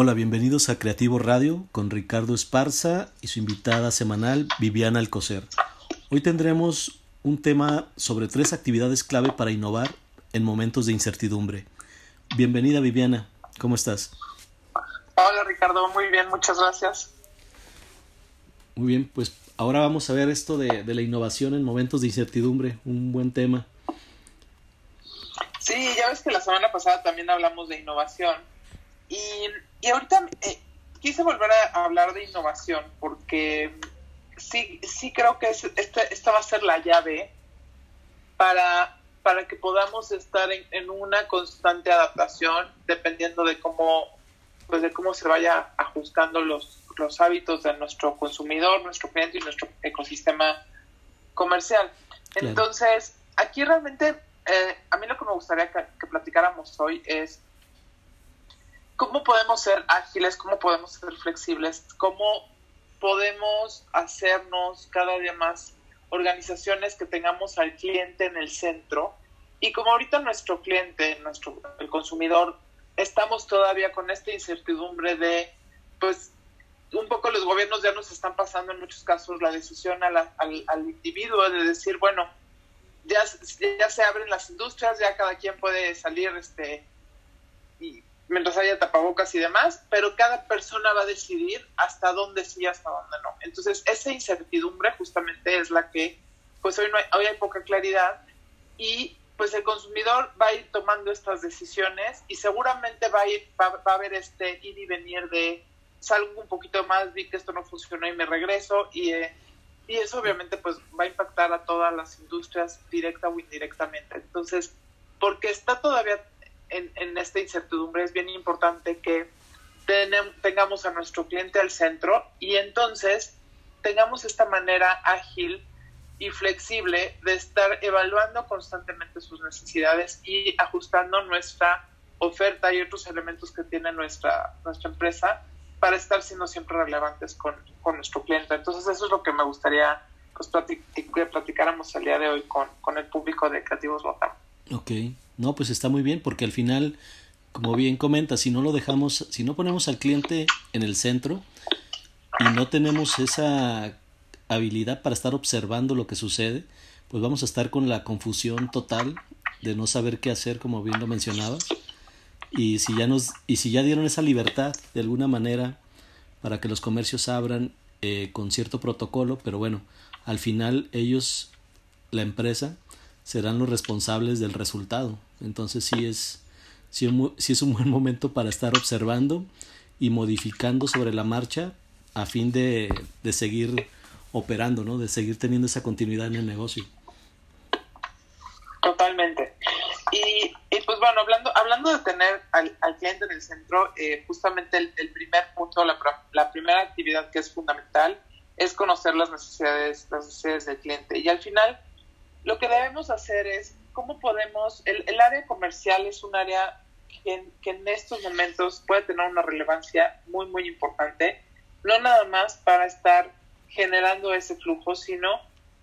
Hola, bienvenidos a Creativo Radio con Ricardo Esparza y su invitada semanal Viviana Alcocer. Hoy tendremos un tema sobre tres actividades clave para innovar en momentos de incertidumbre. Bienvenida Viviana, ¿cómo estás? Hola Ricardo, muy bien, muchas gracias. Muy bien, pues ahora vamos a ver esto de, la innovación en momentos de incertidumbre, un buen tema. Sí, ya ves que la semana pasada también hablamos de innovación y, y ahorita eh, quise volver a hablar de innovación porque sí, sí creo que esta, esta va a ser la llave para, para que podamos estar en, una constante adaptación dependiendo de cómo, pues de cómo se vaya ajustando los, los hábitos de nuestro consumidor, nuestro cliente y nuestro ecosistema comercial. Entonces, aquí realmente eh, a mí lo que me gustaría que platicáramos hoy es cómo podemos ser ágiles, cómo podemos ser flexibles, cómo podemos hacernos cada día más organizaciones que tengamos al cliente en el centro. Y como ahorita nuestro cliente, nuestro el consumidor, estamos todavía con esta incertidumbre de, pues, un poco los gobiernos ya nos están pasando en muchos casos la decisión al, al, individuo de decir, bueno, ya, ya se abren las industrias, ya cada quien puede salir este y mientras haya tapabocas y demás, pero cada persona va a decidir hasta dónde sí y hasta dónde no. Entonces, esa incertidumbre justamente es la que, pues hoy, no hay, hoy hay poca claridad y pues el consumidor va a ir tomando estas decisiones y seguramente va a, ir, va, a haber este ir y venir de salgo un poquito más, vi que esto no funcionó y me regreso y, eh, y eso obviamente pues va a impactar a todas las industrias directa o indirectamente. Entonces, porque está todavía en, esta incertidumbre es bien importante que tengamos a nuestro cliente al centro y entonces tengamos esta manera ágil y flexible de estar evaluando constantemente sus necesidades y ajustando nuestra oferta y otros elementos que tiene nuestra, nuestra empresa para estar siendo siempre relevantes con, nuestro cliente. Entonces eso es lo que me gustaría pues, que platicáramos el día de hoy con, con el público de Creativos Latam. Ok. No, pues está muy bien porque al final, como bien comenta, si no lo dejamos, si no ponemos al cliente en el centro y no tenemos esa habilidad para estar observando lo que sucede, pues vamos a estar con la confusión total de no saber qué hacer, como bien lo mencionabas. Y si ya nos y si ya dieron esa libertad de alguna manera para que los comercios abran eh, con cierto protocolo, pero bueno, al final ellos, la empresa, serán los responsables del resultado. Entonces sí es, sí, es un buen momento para estar observando y modificando sobre la marcha a fin de, de seguir operando, ¿no? De seguir teniendo esa continuidad en el negocio. Totalmente. Y, pues bueno, hablando, hablando de tener al, al cliente en el centro, eh, justamente el, el, primer punto, la, la primera actividad que es fundamental es conocer las necesidades, las necesidades del cliente. Y al final, lo que debemos hacer es cómo podemos, el, el área comercial es un área que, que, en estos momentos puede tener una relevancia muy, muy importante, no nada más para estar generando ese flujo, sino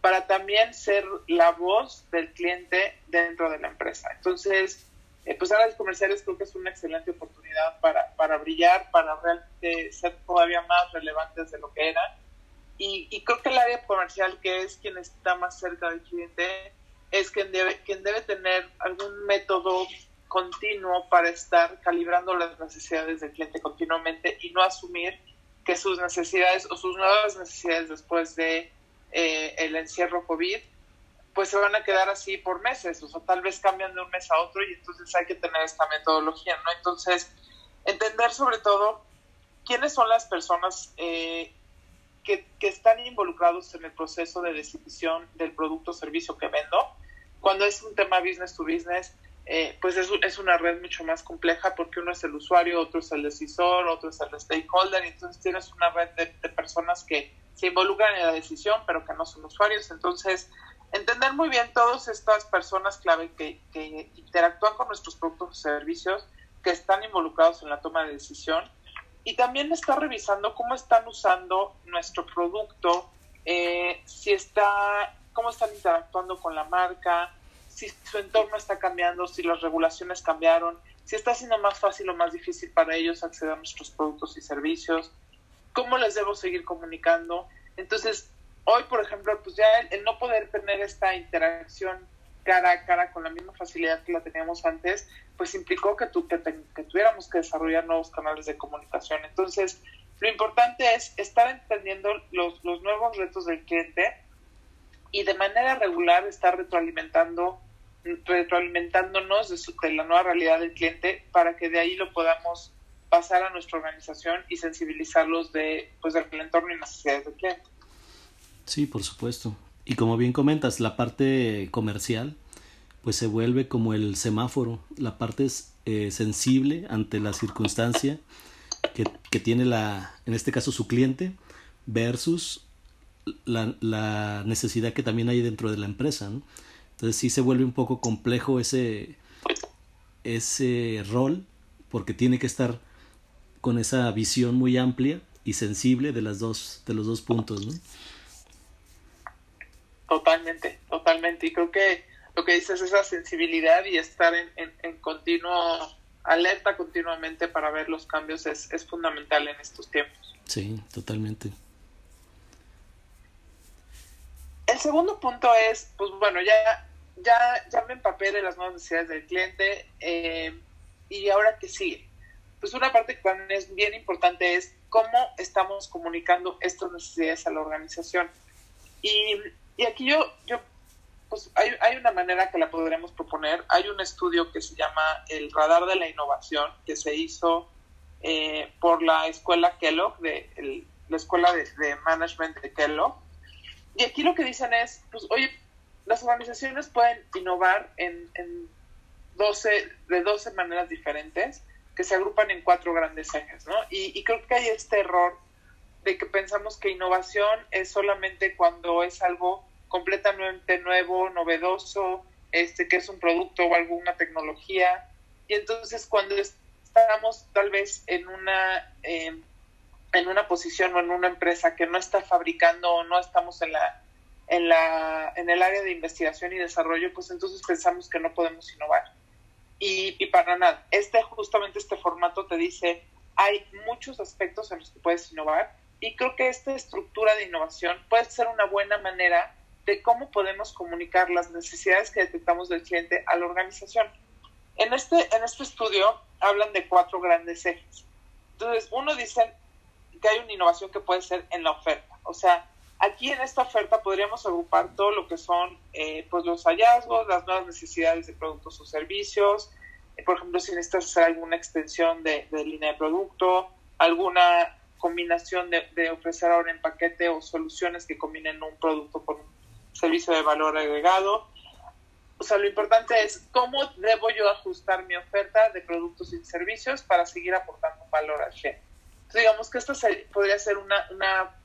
para también ser la voz del cliente dentro de la empresa. Entonces, eh, pues áreas comerciales creo que es una excelente oportunidad para, para brillar, para realmente ser todavía más relevantes de lo que eran y, creo que el área comercial, que es quien está más cerca del cliente, es quien debe, quien debe tener algún método continuo para estar calibrando las necesidades del cliente continuamente y no asumir que sus necesidades o sus nuevas necesidades después de eh, el encierro COVID pues se van a quedar así por meses, o sea, tal vez cambian de un mes a otro y entonces hay que tener esta metodología. Entonces, entender sobre todo quiénes son las personas eh, que, están involucrados en el proceso de decisión del producto o servicio que vendo. Cuando es un tema business to business, eh, pues es, es, una red mucho más compleja porque uno es el usuario, otro es el decisor, otro es el stakeholder, y entonces tienes una red de, personas que se involucran en la decisión, pero que no son usuarios. Entonces, entender muy bien todas estas personas clave que, que interactúan con nuestros productos o servicios, que están involucrados en la toma de decisión, y también está revisando cómo están usando nuestro producto, eh, si está, cómo están interactuando con la marca, si su entorno está cambiando, si las regulaciones cambiaron, si está siendo más fácil o más difícil para ellos acceder a nuestros productos y servicios, cómo les debo seguir comunicando. Entonces, hoy, por ejemplo, pues ya el, no poder tener esta interacción cara a cara con la misma facilidad que la teníamos antes, pues implicó que, tu, que, tuviéramos que desarrollar nuevos canales de comunicación. Entonces, lo importante es estar entendiendo los, los nuevos retos del cliente y de manera regular estar retroalimentando retroalimentándonos de, de, la nueva realidad del cliente para que de ahí lo podamos pasar a nuestra organización y sensibilizarlos de pues del entorno y necesidades del cliente. Sí, por supuesto. Y como bien comentas, la parte comercial pues se vuelve como el semáforo, la parte eh, sensible ante la circunstancia que, que, tiene la, en este caso su cliente, versus la, la, necesidad que también hay dentro de la empresa. ¿no? Entonces sí se vuelve un poco complejo ese, ese rol, porque tiene que estar con esa visión muy amplia y sensible de las dos, de los dos puntos, ¿no? Totalmente, totalmente. Y creo que lo que dices es esa sensibilidad y estar en, en, continuo alerta continuamente para ver los cambios es, es fundamental en estos tiempos. Sí, totalmente. El segundo punto es, pues bueno, ya, ya, ya me empapé de las nuevas necesidades del cliente eh, y ahora qué sigue. Pues una parte que es bien importante es cómo estamos comunicando estas necesidades a la organización. Y y aquí yo, yo pues hay, hay, una manera que la podremos proponer. Hay un estudio que se llama el Radar de la Innovación, que se hizo eh, por la escuela Kellogg, de, la escuela de, management de Kellogg. Y aquí lo que dicen es, pues, oye, las organizaciones pueden innovar en, en 12, de 12 maneras diferentes que se agrupan en cuatro grandes ejes, ¿no? Y, y creo que hay este error de que pensamos que innovación es solamente cuando es algo completamente nuevo, novedoso, este que es un producto o alguna tecnología. Y entonces cuando estamos tal vez en una eh, en una posición o en una empresa que no está fabricando o no estamos en la en la en el área de investigación y desarrollo, pues entonces pensamos que no podemos innovar. Y, y para nada. Este justamente este formato te dice hay muchos aspectos en los que puedes innovar y creo que esta estructura de innovación puede ser una buena manera de cómo podemos comunicar las necesidades que detectamos del cliente a la organización. En este, en este estudio hablan de cuatro grandes ejes. Entonces, uno dice que hay una innovación que puede ser en la oferta. O sea, aquí en esta oferta podríamos agrupar todo lo que son eh, pues los hallazgos, las nuevas necesidades de productos o servicios. Eh, por ejemplo, si necesitas hacer alguna extensión de, de línea de producto, alguna combinación de, ofrecer ahora en paquete o soluciones que combinen un producto con un servicio de valor agregado. O sea, lo importante es cómo debo yo ajustar mi oferta de productos y servicios para seguir aportando valor al cliente. Entonces, digamos que esta podría ser una, una,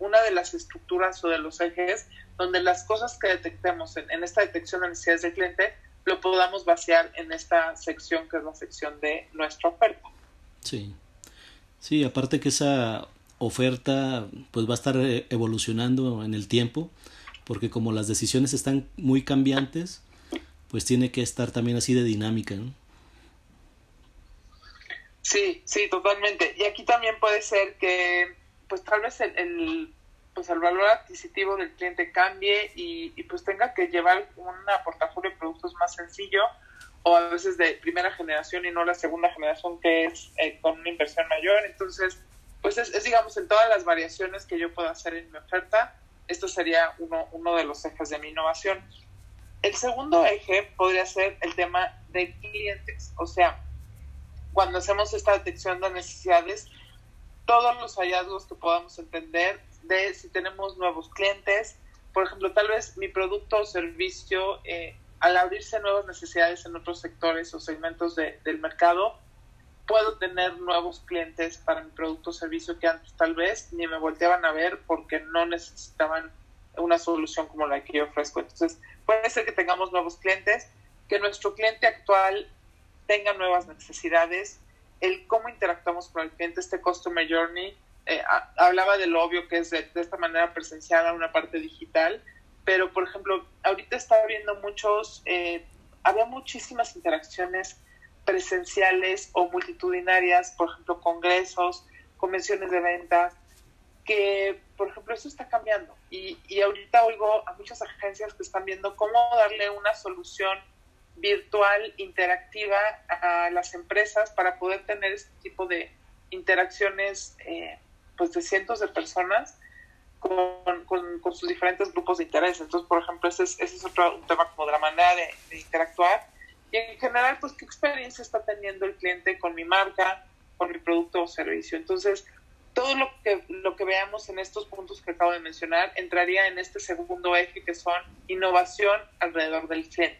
una de las estructuras o de los ejes donde las cosas que detectemos en, en esta detección de necesidades del cliente lo podamos vaciar en esta sección que es la sección de nuestra oferta. Sí. Sí, aparte que esa oferta pues va a estar eh, evolucionando en el tiempo, porque como las decisiones están muy cambiantes, pues tiene que estar también así de dinámica. Sí, sí, totalmente. Y aquí también puede ser que, pues tal vez el, pues el valor adquisitivo del cliente cambie y, y, pues tenga que llevar un portafolio de productos más sencillo o a veces de primera generación y no la segunda generación que es eh, con una inversión mayor. Entonces, pues es, digamos en todas las variaciones que yo puedo hacer en mi oferta, esto sería uno, uno de los ejes de mi innovación. El segundo eje podría ser el tema de clientes, o sea, cuando hacemos esta detección de necesidades, todos los hallazgos que podamos entender de si tenemos nuevos clientes, por ejemplo, tal vez mi producto o servicio eh, al abrirse nuevas necesidades en otros sectores o segmentos de, del mercado, puedo tener nuevos clientes para mi producto o servicio que antes tal vez ni me volteaban a ver porque no necesitaban una solución como la que yo ofrezco. Entonces, puede ser que tengamos nuevos clientes, que nuestro cliente actual tenga nuevas necesidades, el cómo interactuamos con el cliente, este Customer Journey, eh, hablaba de lo obvio que es de, de esta manera presenciada una parte digital, pero por ejemplo, ahorita está habiendo muchos, eh, había muchísimas interacciones presenciales o multitudinarias, por ejemplo, congresos, convenciones de ventas, que, por ejemplo, eso está cambiando. Y, y ahorita oigo a muchas agencias que están viendo cómo darle una solución virtual interactiva a las empresas para poder tener este tipo de interacciones eh, pues de cientos de personas con, con, sus diferentes grupos de interés. Entonces, por ejemplo, ese es, ese es otro tema como de la manera de, de, interactuar. Y en general, pues, ¿qué experiencia está teniendo el cliente con mi marca, con mi producto o servicio? Entonces, todo lo que, lo que veamos en estos puntos que acabo de mencionar entraría en este segundo eje que son innovación alrededor del cliente.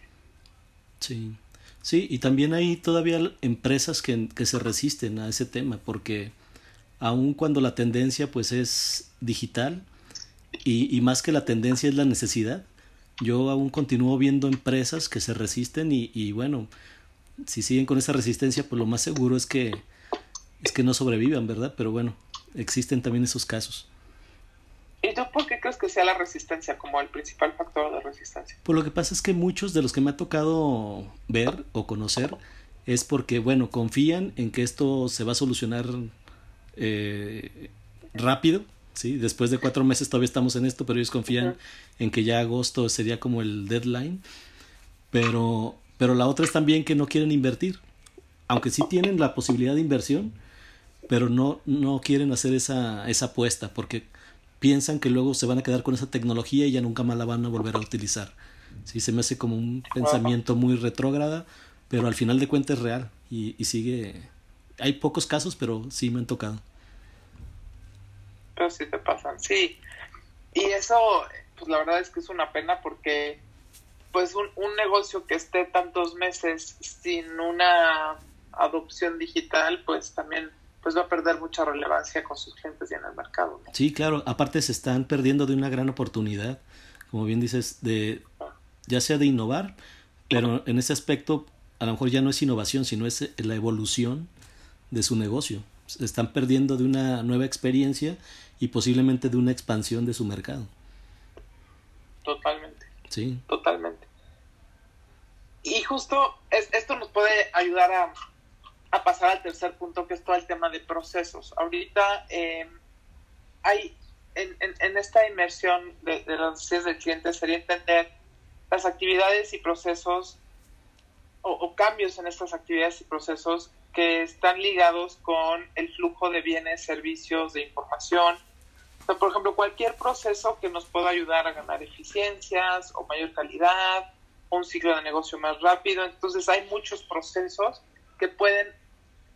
Sí, sí, y también hay todavía empresas que, que se resisten a ese tema porque aun cuando la tendencia pues es digital y, y más que la tendencia es la necesidad, yo aún continúo viendo empresas que se resisten y, y bueno, si siguen con esa resistencia pues lo más seguro es que es que no sobrevivan, ¿verdad? Pero bueno, existen también esos casos. ¿Y tú por qué crees que sea la resistencia como el principal factor de resistencia? Pues lo que pasa es que muchos de los que me ha tocado ver o conocer es porque, bueno, confían en que esto se va a solucionar eh, rápido, ¿sí? Después de cuatro meses todavía estamos en esto, pero ellos confían uh -huh. en que ya agosto sería como el deadline. Pero, pero la otra es también que no quieren invertir. Aunque sí tienen la posibilidad de inversión, pero no, no quieren hacer esa, esa apuesta porque piensan que luego se van a quedar con esa tecnología y ya nunca más la van a volver a utilizar. Sí, se me hace como un pensamiento muy retrógrada, pero al final de cuentas es real y, y sigue. Hay pocos casos, pero sí me han tocado. Pero sí te pasan, sí. Y eso, pues la verdad es que es una pena porque, pues, un, un negocio que esté tantos meses sin una adopción digital, pues también pues va a perder mucha relevancia con sus clientes y en el mercado. Sí, claro, aparte se están perdiendo de una gran oportunidad, como bien dices, de ya sea de innovar, pero en ese aspecto a lo mejor ya no es innovación, sino es la evolución de su negocio. Se están perdiendo de una nueva experiencia y posiblemente de una expansión de su mercado. Totalmente. Sí. Totalmente. Y justo es, esto nos puede ayudar a a pasar al tercer punto, que es todo el tema de procesos. Ahorita eh, hay en, en, en, esta inmersión de, de las necesidades del cliente sería entender las actividades y procesos o, o, cambios en estas actividades y procesos que están ligados con el flujo de bienes, servicios, de información. O sea, por ejemplo, cualquier proceso que nos pueda ayudar a ganar eficiencias o mayor calidad, o un ciclo de negocio más rápido. Entonces hay muchos procesos que pueden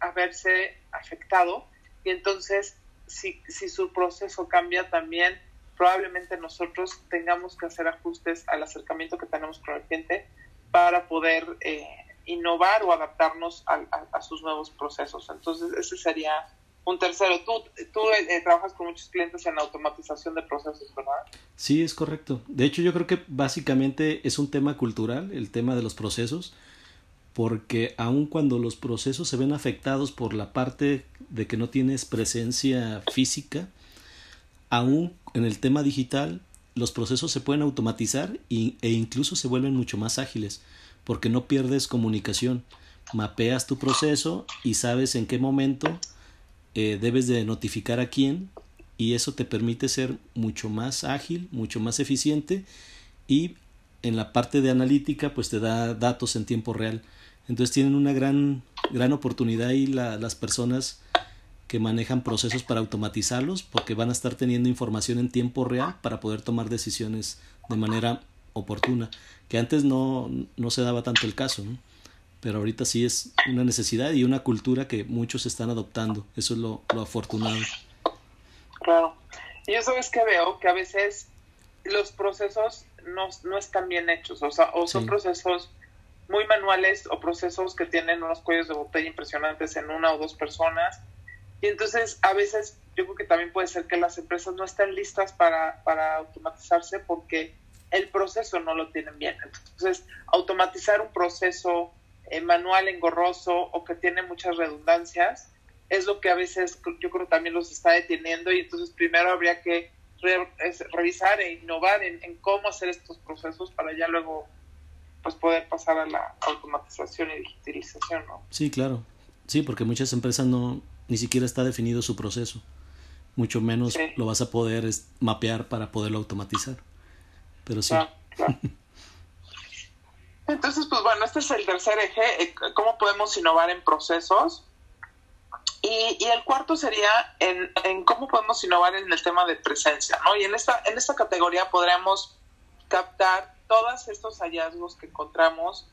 haberse afectado y entonces si, si su proceso cambia también probablemente nosotros tengamos que hacer ajustes al acercamiento que tenemos con el cliente para poder eh, innovar o adaptarnos a, a, sus nuevos procesos. Entonces ese sería un tercero. Tú, tú eh, trabajas con muchos clientes en automatización de procesos, ¿verdad? Sí, es correcto. De hecho yo creo que básicamente es un tema cultural, el tema de los procesos porque aun cuando los procesos se ven afectados por la parte de que no tienes presencia física, aún en el tema digital los procesos se pueden automatizar e incluso se vuelven mucho más ágiles porque no pierdes comunicación. Mapeas tu proceso y sabes en qué momento eh, debes de notificar a quién y eso te permite ser mucho más ágil, mucho más eficiente y en la parte de analítica pues te da datos en tiempo real. Entonces tienen una gran, gran oportunidad la, las personas que manejan procesos para automatizarlos porque van a estar teniendo información en tiempo real para poder tomar decisiones de manera oportuna, que antes no, no se daba tanto el caso, ¿no? pero ahorita sí es una necesidad y una cultura que muchos están adoptando, eso es lo, lo afortunado. Claro, y eso es que veo que a veces los procesos no, no están bien hechos, o sea, o son sí. procesos muy manuales o procesos que tienen unos cuellos de botella impresionantes en una o dos personas. Y entonces a veces yo creo que también puede ser que las empresas no estén listas para, para automatizarse porque el proceso no lo tienen bien. Entonces, automatizar un proceso eh, manual engorroso o que tiene muchas redundancias es lo que a veces yo creo también los está deteniendo y entonces primero habría que re, revisar e innovar en, en, cómo hacer estos procesos para ya luego pues poder pasar a la automatización y digitalización, ¿no? Sí, claro. Sí, porque muchas empresas no ni siquiera está definido su proceso. Mucho menos lo vas a poder mapear para poderlo automatizar. Sí. Entonces, pues bueno, este es el tercer eje, eh, cómo podemos innovar en procesos. Y, y el cuarto sería en, en, cómo podemos innovar en el tema de presencia, ¿no? Y en esta, en esta categoría podríamos captar todos estos hallazgos que encontramos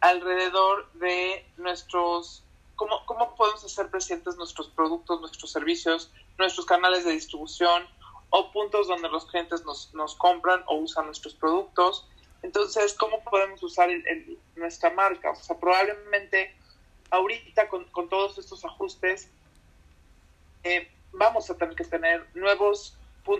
alrededor de nuestros, cómo, cómo podemos hacer presentes nuestros productos, nuestros servicios, nuestros canales de distribución o puntos donde los clientes nos, nos compran o usan nuestros productos. Entonces, ¿cómo podemos usar nuestra marca? O sea, probablemente ahorita con, con todos estos ajustes eh, vamos a tener que tener nuevos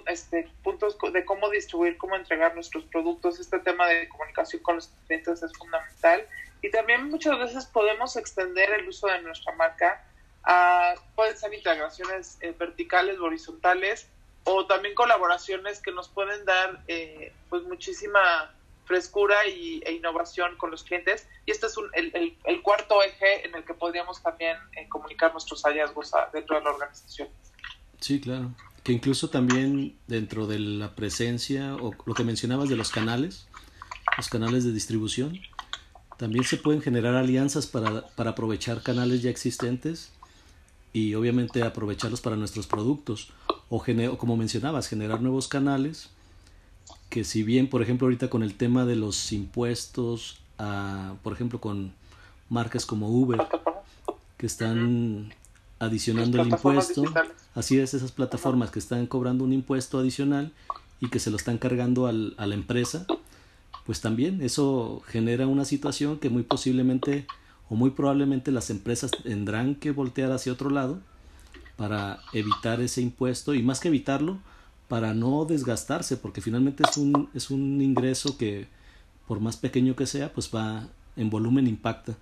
este, puntos de cómo distribuir, cómo entregar nuestros productos. Este tema de comunicación con los clientes es fundamental. Y también muchas veces podemos extender el uso de nuestra marca a, pueden ser integraciones eh, verticales o horizontales, o también colaboraciones que nos pueden dar eh, pues muchísima frescura y, e innovación con los clientes. Y este es el, el, cuarto eje en el que podríamos también eh, comunicar nuestros hallazgos dentro de la organización. Sí, claro. Que incluso también dentro de la presencia o lo que mencionabas de los canales, los canales de distribución, también se pueden generar alianzas para, para aprovechar canales ya existentes y obviamente aprovecharlos para nuestros productos o, o como mencionabas, generar nuevos canales que si bien, por ejemplo, ahorita con el tema de los impuestos, a, por ejemplo, con marcas como Uber, que están adicionando el impuesto, así es, esas plataformas que están cobrando un impuesto adicional y que se lo están cargando al, a la empresa, pues también eso genera una situación que muy posiblemente o muy probablemente las empresas tendrán que voltear hacia otro lado para evitar ese impuesto y más que evitarlo, para no desgastarse, porque finalmente es un, es un ingreso que por más pequeño que sea, pues va en volumen impacta.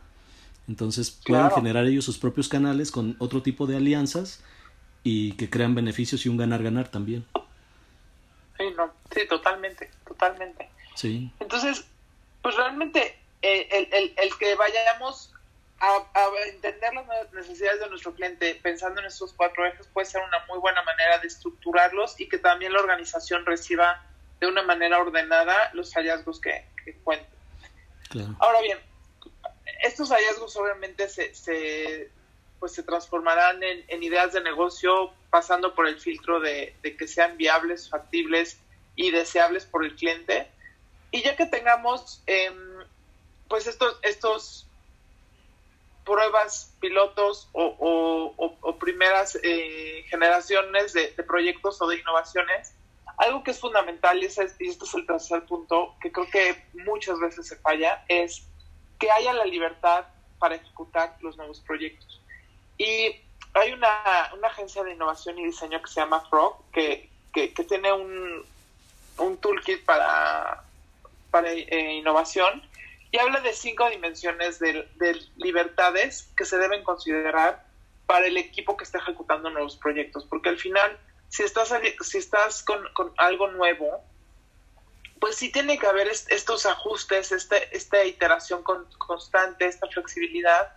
Entonces pueden generar ellos sus propios canales con otro tipo de alianzas y que crean beneficios y un ganar-ganar también. Sí, no, sí, totalmente, totalmente. Sí. Entonces, pues realmente eh, el, el, el que vayamos a, entender las necesidades de nuestro cliente pensando en estos cuatro ejes puede ser una muy buena manera de estructurarlos y que también la organización reciba de una manera ordenada los hallazgos que, que cuenten. Ahora bien, estos hallazgos obviamente se, se pues se transformarán en, ideas de negocio pasando por el filtro de, de que sean viables, factibles y deseables por el cliente. Y ya que tengamos em, pues estos, estos pruebas pilotos o, primeras eh, generaciones de, proyectos o de innovaciones, algo que es fundamental, y, este es el tercer punto, que creo que muchas veces se falla, es que haya la libertad para ejecutar los nuevos proyectos. Y hay una, agencia de innovación y diseño que se llama Frog, que, tiene un, un toolkit para, para eh, innovación y habla de cinco dimensiones de, libertades que se deben considerar para el equipo que está ejecutando nuevos proyectos, porque al final, si estás, si estás con, algo nuevo, pues sí tiene que haber estos ajustes, este, esta iteración constante, esta flexibilidad,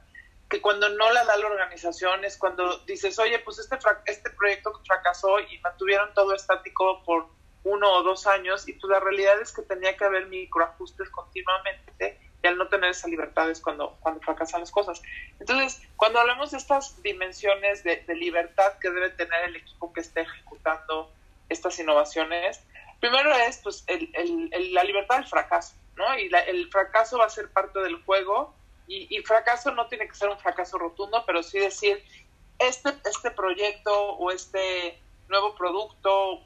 que cuando no la da la organización es cuando dices, oye, pues este, este proyecto fracasó y mantuvieron todo estático por uno o dos años y pues la realidad es que tenía que haber microajustes continuamente y al no tener esa libertad es cuando, cuando fracasan las cosas. Entonces, cuando hablamos de estas dimensiones de, libertad que debe tener el equipo que esté ejecutando estas innovaciones, primero es pues el, la libertad del fracaso, ¿no? Y el fracaso va a ser parte del juego y, y, fracaso no tiene que ser un fracaso rotundo, pero sí decir, este, este proyecto o este nuevo producto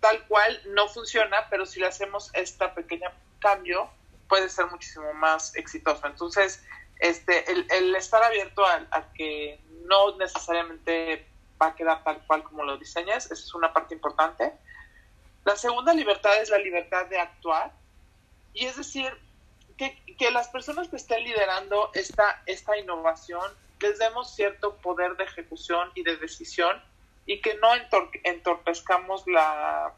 tal cual no funciona, pero si le hacemos este pequeño cambio, puede ser muchísimo más exitoso. Entonces, este, el, estar abierto a, que no necesariamente va a quedar tal cual como lo diseñas, esa es una parte importante. La segunda libertad es la libertad de actuar, y es decir, que, que las personas que estén liderando esta, esta innovación les demos cierto poder de ejecución y de decisión y que no entorpezcamos la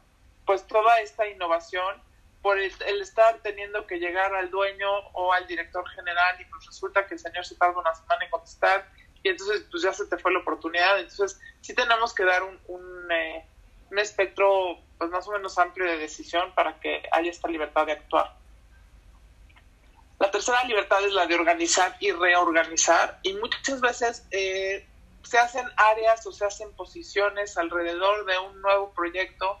pues toda esta innovación por el, estar teniendo que llegar al dueño o al director general y pues resulta que el señor se tarda una semana en contestar y entonces pues ya se te fue la oportunidad. Entonces sí tenemos que dar un, un, eh, un espectro pues más o menos amplio de decisión para que haya esta libertad de actuar. La tercera libertad es la de organizar y reorganizar y muchas veces eh, se hacen áreas o se hacen posiciones alrededor de un nuevo proyecto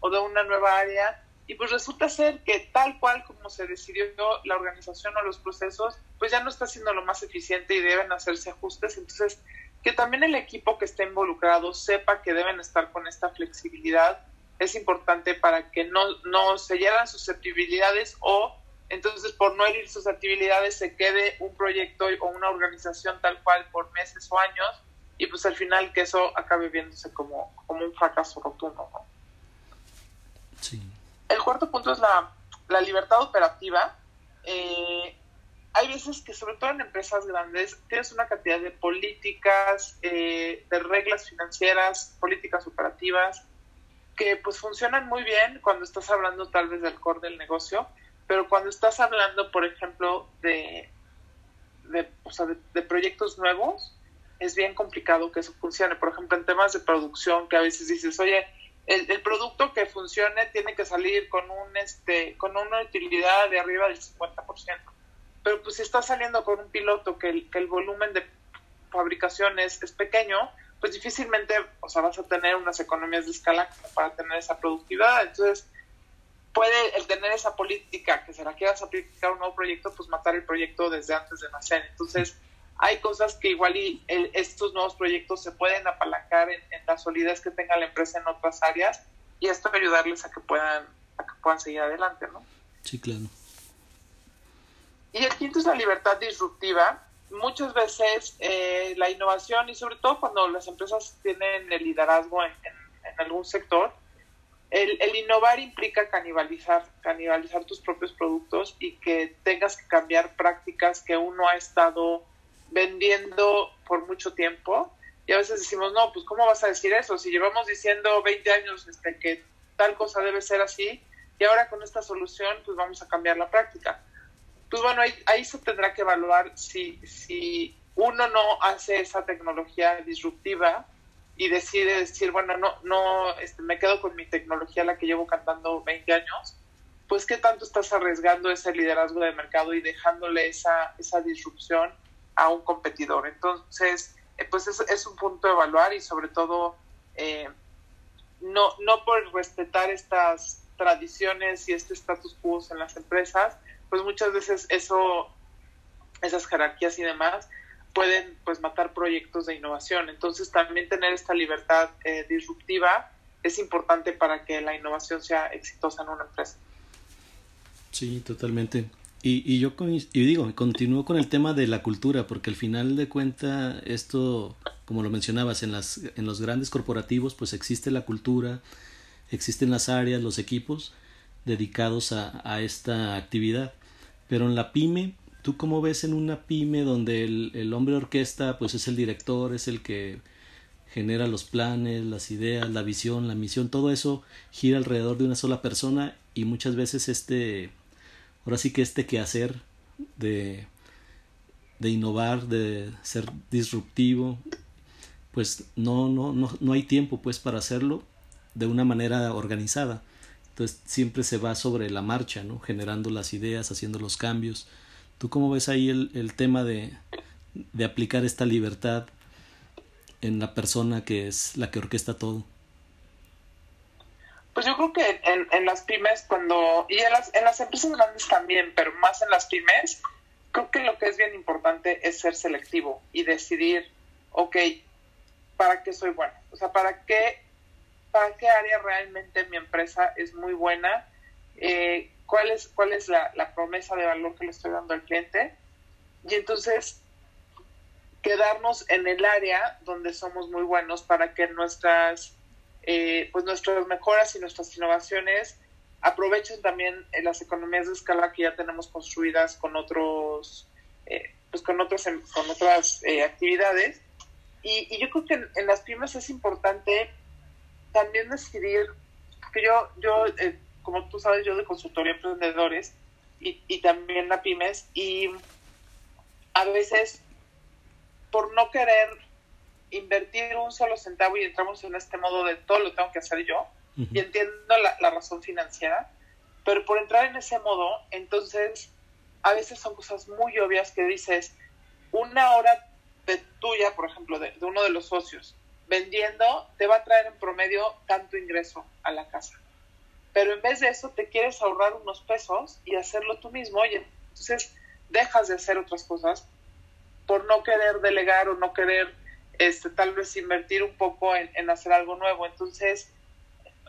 o de una nueva área y pues resulta ser que tal cual como se decidió la organización o los procesos, pues ya no está siendo lo más eficiente y deben hacerse ajustes. Entonces, que también el equipo que esté involucrado sepa que deben estar con esta flexibilidad es importante para que no, no se hieran susceptibilidades o entonces por no herir susceptibilidades se quede un proyecto o una organización tal cual por meses o años y pues al final que eso acabe viéndose como, como un fracaso rotundo. Sí. El cuarto punto es la, la libertad operativa. Eh, hay veces que, sobre todo en empresas grandes, tienes una cantidad de políticas, eh, de reglas financieras, políticas operativas, que pues funcionan muy bien cuando estás hablando tal vez del core del negocio, pero cuando estás hablando, por ejemplo, de, de, o sea, de proyectos nuevos, es bien complicado que eso funcione. Por ejemplo, en temas de producción, que a veces dices, oye, el, producto que funcione tiene que salir con un este con una utilidad de arriba del 50%. Pero pues si está saliendo con un piloto que el, que el volumen de fabricación es, pequeño, pues difícilmente, o sea, vas a tener unas economías de escala para tener esa productividad. Entonces, puede el tener esa política que se la quieras aplicar a un nuevo proyecto, pues matar el proyecto desde antes de nacer. Entonces, hay cosas que igual y estos nuevos proyectos se pueden apalancar en, la solidez que tenga la empresa en otras áreas y esto ayudarles a que puedan a que puedan seguir adelante, ¿no? Sí, claro. Y el quinto es la libertad disruptiva. Muchas veces eh, la innovación y sobre todo cuando las empresas tienen el liderazgo en, algún sector, el, el, innovar implica canibalizar, canibalizar tus propios productos y que tengas que cambiar prácticas que uno ha estado vendiendo por mucho tiempo y a veces decimos, no, pues ¿cómo vas a decir eso? Si llevamos diciendo 20 años este, que tal cosa debe ser así y ahora con esta solución pues vamos a cambiar la práctica. Pues bueno, ahí, ahí se tendrá que evaluar si, si uno no hace esa tecnología disruptiva y decide decir, bueno, no, no, este, me quedo con mi tecnología, la que llevo cantando 20 años, pues qué tanto estás arriesgando ese liderazgo de mercado y dejándole esa, esa disrupción a un competidor. Entonces, eh, pues es, es, un punto de evaluar y sobre todo eh, no, no por respetar estas tradiciones y este status quo en las empresas, pues muchas veces eso, esas jerarquías y demás pueden pues matar proyectos de innovación. Entonces también tener esta libertad eh, disruptiva es importante para que la innovación sea exitosa en una empresa. Sí, totalmente. Y, y yo y digo, continúo con el tema de la cultura, porque al final de cuenta esto, como lo mencionabas, en, las, en los grandes corporativos pues existe la cultura, existen las áreas, los equipos dedicados a, esta actividad. Pero en la pyme, ¿tú cómo ves en una pyme donde el, el hombre orquesta pues es el director, es el que genera los planes, las ideas, la visión, la misión, todo eso gira alrededor de una sola persona y muchas veces este ahora sí que este quehacer de, de innovar, de ser disruptivo, pues no, no, no, no hay tiempo pues para hacerlo de una manera organizada. Entonces siempre se va sobre la marcha, ¿no? Generando las ideas, haciendo los cambios. ¿Tú cómo ves ahí el, el tema de, de aplicar esta libertad en la persona que es la que orquesta todo? Pues yo creo que en, en las pymes, cuando, y en las, en las empresas grandes también, pero más en las pymes, creo que lo que es bien importante es ser selectivo y decidir, ok, ¿para qué soy bueno? O sea, ¿para qué, para qué área realmente mi empresa es muy buena? Eh, ¿Cuál es, cuál es la, la promesa de valor que le estoy dando al cliente? Y entonces quedarnos en el área donde somos muy buenos para que nuestras eh, pues nuestras mejoras y nuestras innovaciones aprovechen también eh, las economías de escala que ya tenemos construidas con otros eh, pues con otras em, con otras actividades. Y, yo creo que en, las pymes es importante también decidir que yo yo como tú sabes, yo de consultoría emprendedores y, y también a pymes y a veces por no querer invertir un solo centavo y entramos en este modo de todo lo tengo que hacer yo y entiendo la, la razón financiera, pero por entrar en ese modo, entonces a veces son cosas muy obvias que dices, una hora de tuya, por ejemplo, de, uno de los socios, vendiendo, te va a traer en promedio tanto ingreso a la casa. Pero en vez de eso, te quieres ahorrar unos pesos y hacerlo tú mismo, y entonces dejas de hacer otras cosas por no querer delegar o no querer este, tal vez invertir un poco en, hacer algo nuevo. Entonces,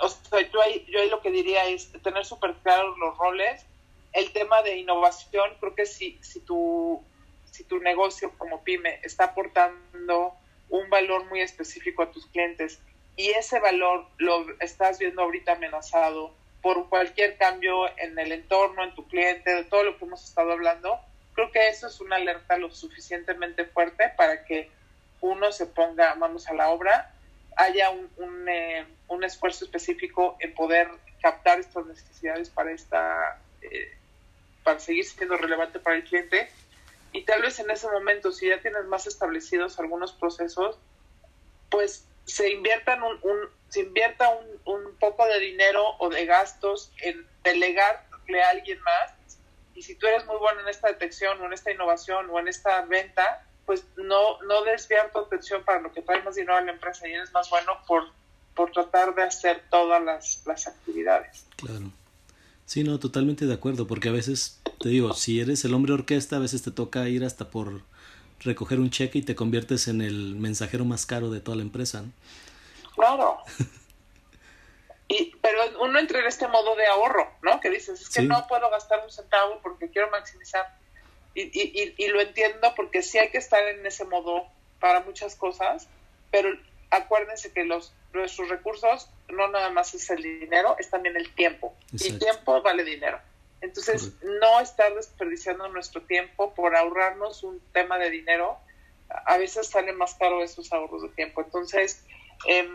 o sea, yo, ahí, yo ahí lo que diría es tener súper claros los roles. El tema de innovación, creo que si, si, tu, si tu negocio como pyme está aportando un valor muy específico a tus clientes y ese valor lo estás viendo ahorita amenazado por cualquier cambio en el entorno, en tu cliente, de todo lo que hemos estado hablando, creo que eso es una alerta lo suficientemente fuerte para que uno se ponga manos a la obra, haya un, un, eh, un esfuerzo específico en poder captar estas necesidades para esta eh, para seguir siendo relevante para el cliente. Y tal vez en ese momento si ya tienes más establecidos algunos procesos pues se inviertan un, un se invierta un, un poco de dinero o de gastos en delegarle a alguien más. Y si tú eres muy bueno en esta detección o en esta innovación o en esta venta pues no, no desviar tu atención para lo que trae más dinero a la empresa y eres más bueno por, por tratar de hacer todas las, las actividades. Claro. Sí, no, totalmente de acuerdo, porque a veces, te digo, si eres el hombre orquesta, a veces te toca ir hasta por recoger un cheque y te conviertes en el mensajero más caro de toda la empresa. Claro. y, pero uno entra en este modo de ahorro, ¿no? Que dices, es que no puedo gastar un centavo porque quiero maximizar y, y, lo entiendo porque sí hay que estar en ese modo para muchas cosas, pero acuérdense que los nuestros recursos no nada más es el dinero, es también el tiempo. Y tiempo vale dinero. Entonces, no estar desperdiciando nuestro tiempo por ahorrarnos un tema de dinero, a veces sale más caro esos ahorros de tiempo. Entonces, eh,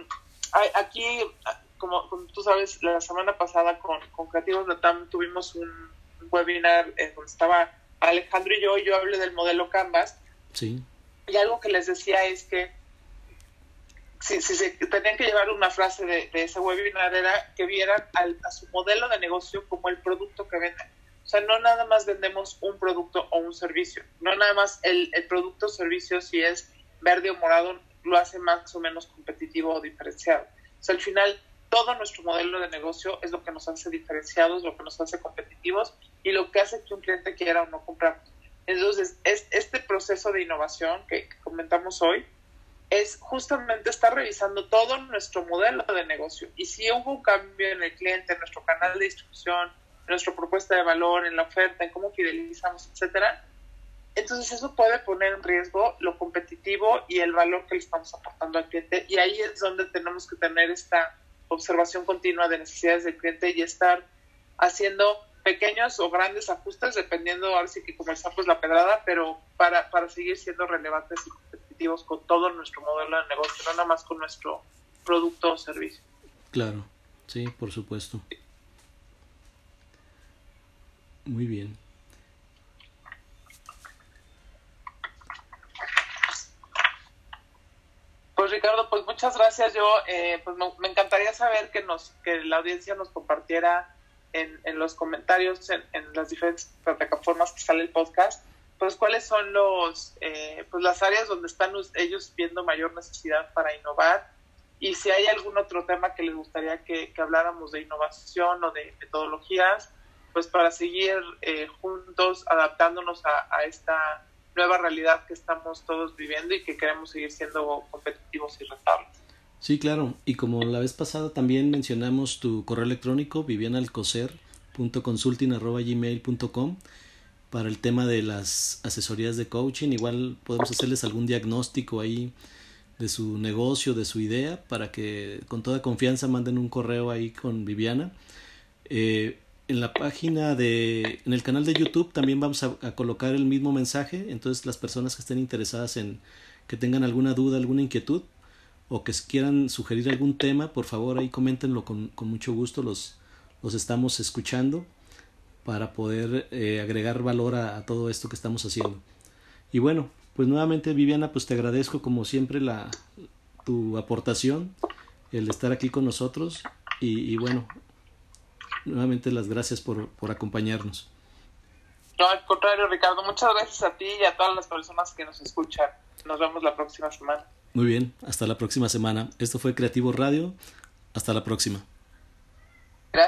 aquí, como, tú sabes, la semana pasada con, con Creativos Latam tuvimos un webinar donde estaba Alejandro y yo, yo hablé del modelo Canvas. Sí. Y algo que les decía es que si, se tenían que llevar una frase de, ese webinar era que vieran a su modelo de negocio como el producto que venden. O sea, no nada más vendemos un producto o un servicio. No nada más el, el producto o servicio, si es verde o morado, lo hace más o menos competitivo o diferenciado. O sea, al final, todo nuestro modelo de negocio es lo que nos hace diferenciados, lo que nos hace competitivos y lo que hace que un cliente quiera o no comprar. Entonces, es, este proceso de innovación que, comentamos hoy es justamente estar revisando todo nuestro modelo de negocio. Y si hubo un cambio en el cliente, en nuestro canal de distribución, en nuestra propuesta de valor, en la oferta, en cómo fidelizamos, etcétera, entonces eso puede poner en riesgo lo competitivo y el valor que le estamos aportando al cliente. Y ahí es donde tenemos que tener esta observación continua de necesidades del cliente y estar haciendo pequeños o grandes ajustes, dependiendo ahora sí que como la pedrada, pero para, para seguir siendo relevantes y competitivos con todo nuestro modelo de negocio, no nada más con nuestro producto o servicio. Claro, sí, por supuesto. Muy bien. Ricardo, pues muchas gracias. Yo, eh, pues me, encantaría saber que nos, que la audiencia nos compartiera en, los comentarios en, las diferentes plataformas que sale el podcast, pues cuáles son los, eh, pues las áreas donde están ellos viendo mayor necesidad para innovar y si hay algún otro tema que les gustaría que, habláramos de innovación o de metodologías, pues para seguir eh, juntos adaptándonos a, esta nueva realidad que estamos todos viviendo y que queremos seguir siendo competitivos y rentables. Sí, claro. Y como la vez pasada también mencionamos tu correo electrónico, vivianalcocer.consulting.gmail.com para el tema de las asesorías de coaching. Igual podemos hacerles algún diagnóstico ahí de su negocio, de su idea, para que con toda confianza manden un correo ahí con Viviana. Eh, en la página de, en el canal de YouTube también vamos a, a, colocar el mismo mensaje, entonces las personas que estén interesadas en que tengan alguna duda, alguna inquietud, o que quieran sugerir algún tema, por favor ahí coméntenlo con, con mucho gusto, los, los estamos escuchando para poder eh, agregar valor a, todo esto que estamos haciendo. Y bueno, pues nuevamente Viviana, pues te agradezco como siempre la, tu aportación, el estar aquí con nosotros. Y, bueno, nuevamente las gracias por, por acompañarnos. No, al contrario, Ricardo, muchas gracias a ti y a todas las personas que nos escuchan. Nos vemos la próxima semana. Muy bien, hasta la próxima semana. Esto fue Creativo Radio. Hasta la próxima.